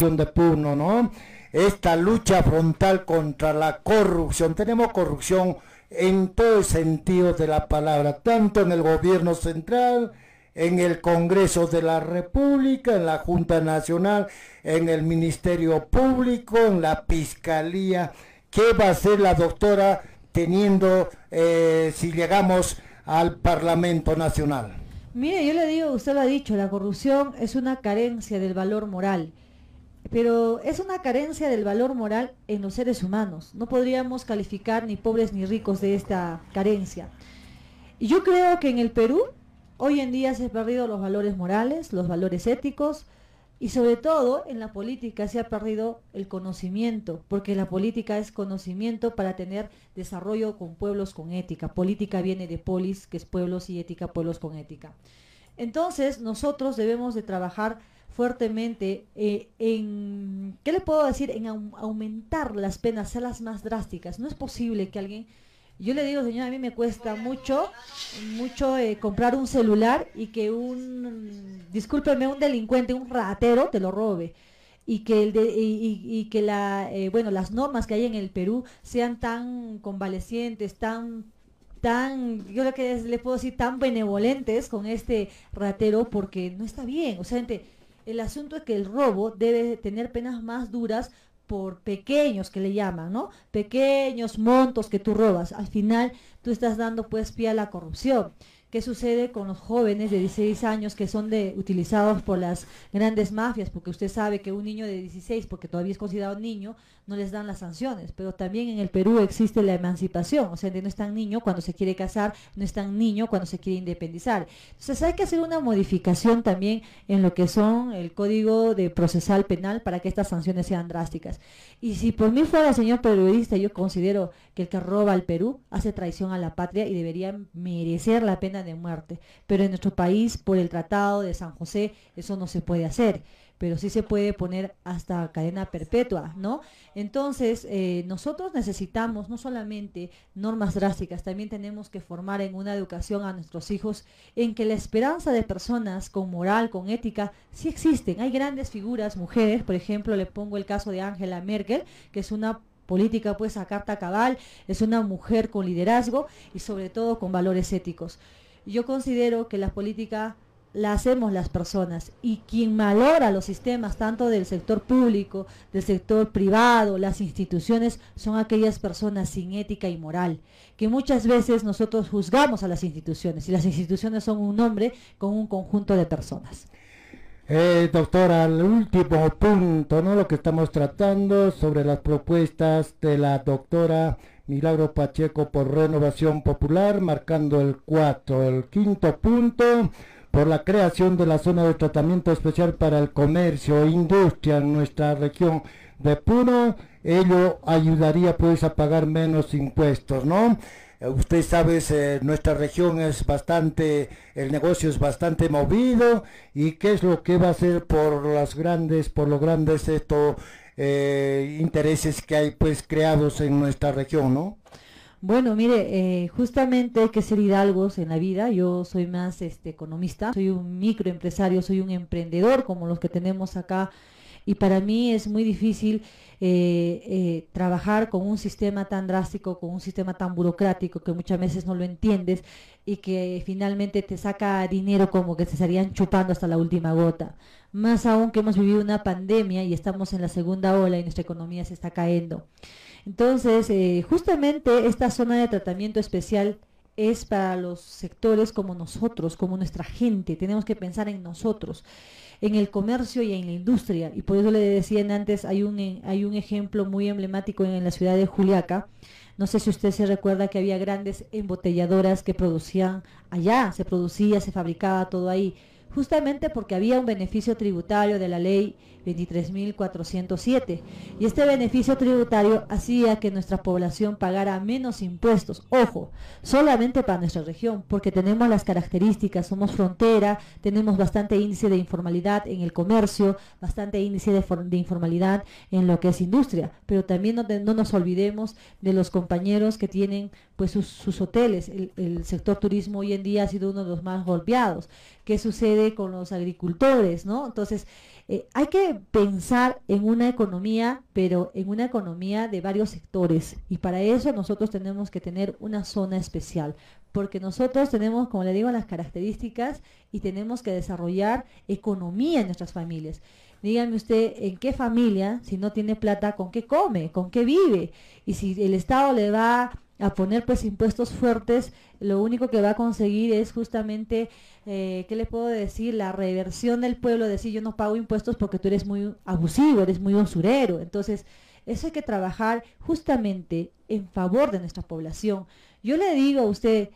de Puno, ¿no? Esta lucha frontal contra la corrupción. Tenemos corrupción en todo el sentido de la palabra, tanto en el gobierno central, en el Congreso de la República, en la Junta Nacional, en el Ministerio Público, en la Fiscalía. ¿Qué va a hacer la doctora teniendo, eh, si llegamos al Parlamento Nacional? Mire, yo le digo, usted lo ha dicho, la corrupción es una carencia del valor moral, pero es una carencia del valor moral en los seres humanos. No podríamos calificar ni pobres ni ricos de esta carencia. Y yo creo que en el Perú hoy en día se han perdido los valores morales, los valores éticos, y sobre todo en la política se ha perdido el conocimiento, porque la política es conocimiento para tener desarrollo con pueblos con ética. Política viene de polis, que es pueblos, y ética, pueblos con ética. Entonces nosotros debemos de trabajar fuertemente eh, en, ¿qué le puedo decir? En aumentar las penas, hacerlas más drásticas. No es posible que alguien yo le digo, señor, a mí me cuesta mucho, mucho eh, comprar un celular y que un, discúlpeme, un delincuente, un ratero te lo robe. Y que, el de, y, que la, eh, bueno, las normas que hay en el Perú sean tan convalecientes, tan tan, yo lo que les puedo decir, tan benevolentes con este ratero porque no está bien. O sea, el asunto es que el robo debe tener penas más duras por pequeños que le llaman, ¿no? Pequeños montos que tú robas. Al final tú estás dando pues pie a la corrupción. ¿Qué sucede con los jóvenes de 16 años que son de, utilizados por las grandes mafias? Porque usted sabe que un niño de 16, porque todavía es considerado niño, no les dan las sanciones. Pero también en el Perú existe la emancipación. O sea, no es tan niño cuando se quiere casar, no es tan niño cuando se quiere independizar. Entonces hay que hacer una modificación también en lo que son el código de procesal penal para que estas sanciones sean drásticas. Y si por mí fuera, señor periodista, yo considero que el que roba al Perú hace traición a la patria y debería merecer la pena de muerte. Pero en nuestro país, por el Tratado de San José, eso no se puede hacer pero sí se puede poner hasta cadena perpetua, ¿no? Entonces, eh, nosotros necesitamos no solamente normas drásticas, también tenemos que formar en una educación a nuestros hijos en que la esperanza de personas con moral, con ética, sí existen. Hay grandes figuras, mujeres, por ejemplo, le pongo el caso de Angela Merkel, que es una política pues a carta cabal, es una mujer con liderazgo y sobre todo con valores éticos. Yo considero que la política la hacemos las personas y quien valora los sistemas tanto del sector público, del sector privado, las instituciones son aquellas personas sin ética y moral, que muchas veces nosotros juzgamos a las instituciones y las instituciones son un hombre con un conjunto de personas. Eh, doctora, el último punto, ¿no? Lo que estamos tratando sobre las propuestas de la doctora Milagro Pacheco por Renovación Popular, marcando el 4. El quinto punto, por la creación de la zona de tratamiento especial para el comercio e industria en nuestra región de Puno. Ello ayudaría pues a pagar menos impuestos, ¿no? Eh, usted sabe, eh, nuestra región es bastante, el negocio es bastante movido y qué es lo que va a hacer por las grandes, por los grandes estos eh, intereses que hay pues creados en nuestra región, ¿no? Bueno, mire, eh, justamente hay que ser hidalgos en la vida. Yo soy más este, economista, soy un microempresario, soy un emprendedor como los que tenemos acá. Y para mí es muy difícil eh, eh, trabajar con un sistema tan drástico, con un sistema tan burocrático que muchas veces no lo entiendes y que finalmente te saca dinero como que se estarían chupando hasta la última gota. Más aún que hemos vivido una pandemia y estamos en la segunda ola y nuestra economía se está cayendo. Entonces, eh, justamente esta zona de tratamiento especial es para los sectores como nosotros, como nuestra gente. Tenemos que pensar en nosotros, en el comercio y en la industria. Y por eso le decían antes, hay un, hay un ejemplo muy emblemático en la ciudad de Juliaca. No sé si usted se recuerda que había grandes embotelladoras que producían allá, se producía, se fabricaba todo ahí justamente porque había un beneficio tributario de la ley 23.407 y este beneficio tributario hacía que nuestra población pagara menos impuestos, ojo, solamente para nuestra región, porque tenemos las características, somos frontera, tenemos bastante índice de informalidad en el comercio, bastante índice de, informalidad en lo que es industria, pero también no, no nos olvidemos de los compañeros que tienen pues sus, hoteles. El, sector turismo hoy en día ha sido uno de los más golpeados. ¿Qué sucede con los agricultores? ¿no? Entonces, eh, hay que pensar en una economía, pero en una economía de varios sectores. Y para eso nosotros tenemos que tener una zona especial, porque nosotros tenemos, como le digo, las características y tenemos que desarrollar economía en nuestras familias. Dígame usted, ¿en qué familia, si no tiene plata, con qué come, con qué vive? Y si el Estado le va a poner pues impuestos fuertes, lo único que va a conseguir es justamente, eh, ¿qué le puedo decir? La reversión del pueblo, decir yo no pago impuestos porque tú eres muy abusivo, eres muy usurero. Entonces, eso hay que trabajar justamente en favor de nuestra población. Yo le digo a usted,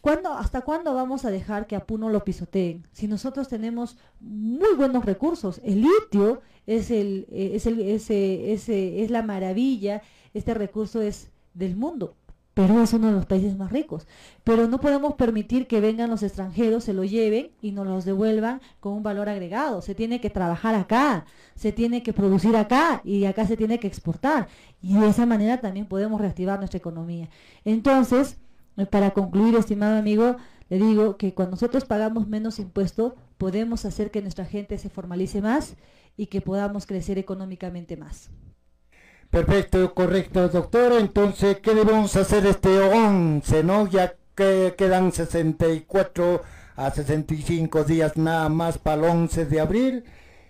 ¿cuándo, ¿hasta cuándo vamos a dejar que a Puno lo pisoteen? Si nosotros tenemos muy buenos recursos, el litio es, el, eh, es, el, ese, ese, es la maravilla, este recurso es del mundo. Perú es uno de los países más ricos, pero no podemos permitir que vengan los extranjeros, se lo lleven y nos los devuelvan con un valor agregado. Se tiene que trabajar acá, se tiene que producir acá y acá se tiene que exportar. Y de esa manera también podemos reactivar nuestra economía. Entonces, eh, para concluir, estimado amigo, le digo que cuando nosotros pagamos menos impuestos, podemos hacer que nuestra gente se formalice más y que podamos crecer económicamente más. Perfecto, correcto, doctora. Entonces, ¿qué debemos hacer este 11, no? Ya que quedan 64 a 65 días nada más para el 11 de abril.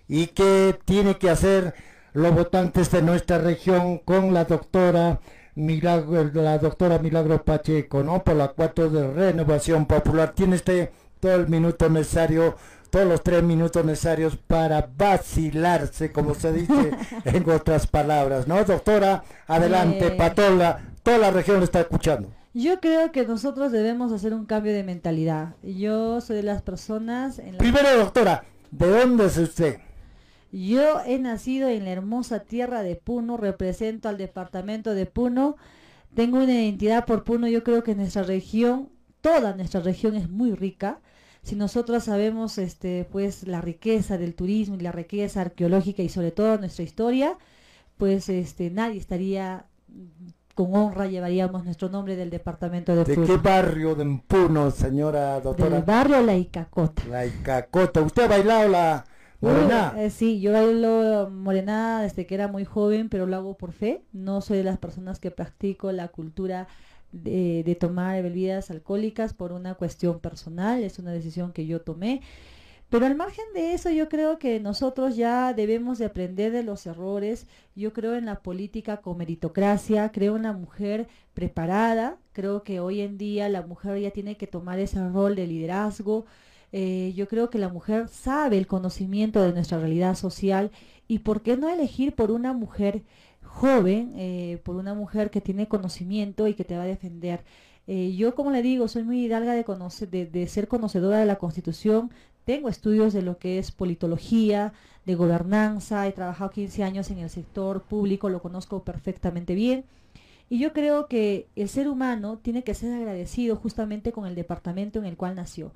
¿Y qué tiene que hacer los votantes de nuestra región con la doctora Milagro, la doctora Milagro Pacheco, ¿no? Por la 4 de Renovación Popular. Tiene este todo el minuto necesario todos los tres minutos necesarios para vacilarse, como se dice en otras palabras, ¿no? Doctora, adelante, eh... Patola, toda la región está escuchando. Yo creo que nosotros debemos hacer un cambio de mentalidad. Yo soy de las personas... En Primero, doctora, ¿de dónde es usted? Yo he nacido en la hermosa tierra de Puno, represento al departamento de Puno, tengo una identidad por Puno, yo creo que nuestra región, toda nuestra región es muy rica si nosotros sabemos este pues la riqueza del turismo y la riqueza arqueológica y sobre todo nuestra historia, pues este nadie estaría con honra llevaríamos nuestro nombre del departamento de ¿De qué barrio de Puno, señora doctora? Del barrio La Icacota. La Icacota. ¿Usted ha bailado la morena? Eh, sí, yo bailo morena desde que era muy joven, pero lo hago por fe. No soy de las personas que practico la cultura de, tomar bebidas alcohólicas por una cuestión personal, es una decisión que yo tomé. Pero al margen de eso, yo creo que nosotros ya debemos de aprender de los errores. Yo creo en la política con meritocracia, creo en la mujer preparada. Creo que hoy en día la mujer ya tiene que tomar ese rol de liderazgo. Eh, yo creo que la mujer sabe el conocimiento de nuestra realidad social y por qué no elegir por una mujer joven, eh, por una mujer que tiene conocimiento y que te va a defender. Eh, yo, como le digo, soy muy hidalga de, de, de, ser conocedora de la Constitución, tengo estudios de lo que es politología, de gobernanza, he trabajado 15 años en el sector público, lo conozco perfectamente bien. Y yo creo que el ser humano tiene que ser agradecido justamente con el departamento en el cual nació.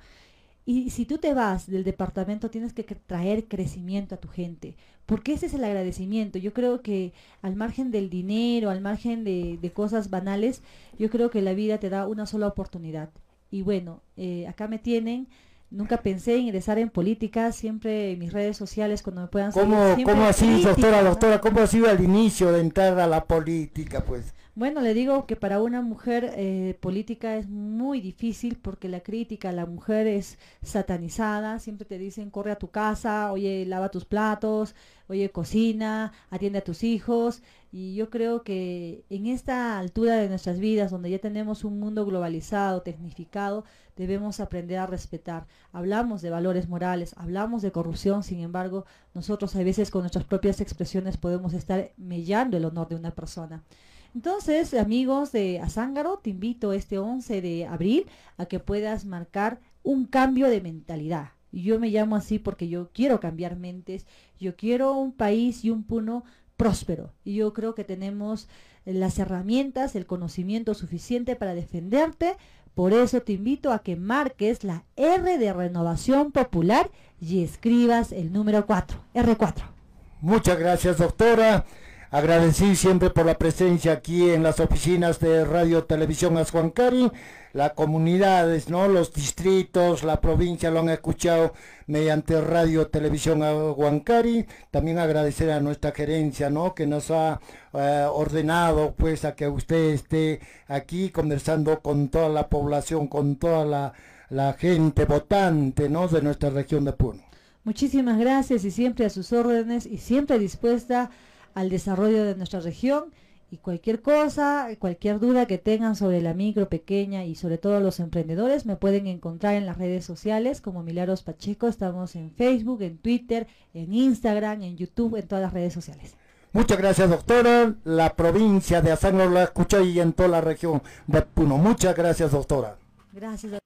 Y si tú te vas del departamento, tienes que traer crecimiento a tu gente, porque ese es el agradecimiento. Yo creo que al margen del dinero, al margen de, cosas banales, yo creo que la vida te da una sola oportunidad. Y bueno, eh, acá me tienen. Nunca pensé en ingresar en política, siempre en mis redes sociales cuando me puedan ¿Cómo, ¿Cómo así, doctora, doctora? ¿Cómo ha sido el inicio de entrar a la política, pues? Bueno, le digo que para una mujer eh, política es muy difícil porque la crítica a la mujer es satanizada. Siempre te dicen, corre a tu casa, oye, lava tus platos, oye, cocina, atiende a tus hijos. Y yo creo que en esta altura de nuestras vidas, donde ya tenemos un mundo globalizado, tecnificado, debemos aprender a respetar. Hablamos de valores morales, hablamos de corrupción, sin embargo, nosotros a veces con nuestras propias expresiones podemos estar mellando el honor de una persona. Entonces, amigos de Azángaro, te invito este 11 de abril a que puedas marcar un cambio de mentalidad. Yo me llamo así porque yo quiero cambiar mentes, yo quiero un país y un puno próspero. Y yo creo que tenemos las herramientas, el conocimiento suficiente para defenderte. Por eso te invito a que marques la R de Renovación Popular y escribas el número 4, R4. Muchas gracias, doctora. Agradecí siempre por la presencia aquí en las oficinas de Radio Televisión Ashuancari. Las comunidades, ¿no? Los distritos, la provincia lo han escuchado mediante Radio Televisión Ashuancari. También agradecer a nuestra gerencia, ¿no? Que nos ha eh, ordenado, pues, a que usted esté aquí conversando con toda la población, con toda la, la gente votante, ¿no? De nuestra región de Puno. Muchísimas gracias y siempre a sus órdenes y siempre dispuesta al desarrollo de nuestra región y cualquier cosa, cualquier duda que tengan sobre la micro, pequeña y sobre todo los emprendedores me pueden encontrar en las redes sociales como Milagros Pacheco. Estamos en Facebook, en Twitter, en Instagram, en YouTube, en todas las redes sociales. Muchas gracias, doctora. La provincia de Azán la escucha y en toda la región de Puno. Muchas gracias, doctora. Gracias.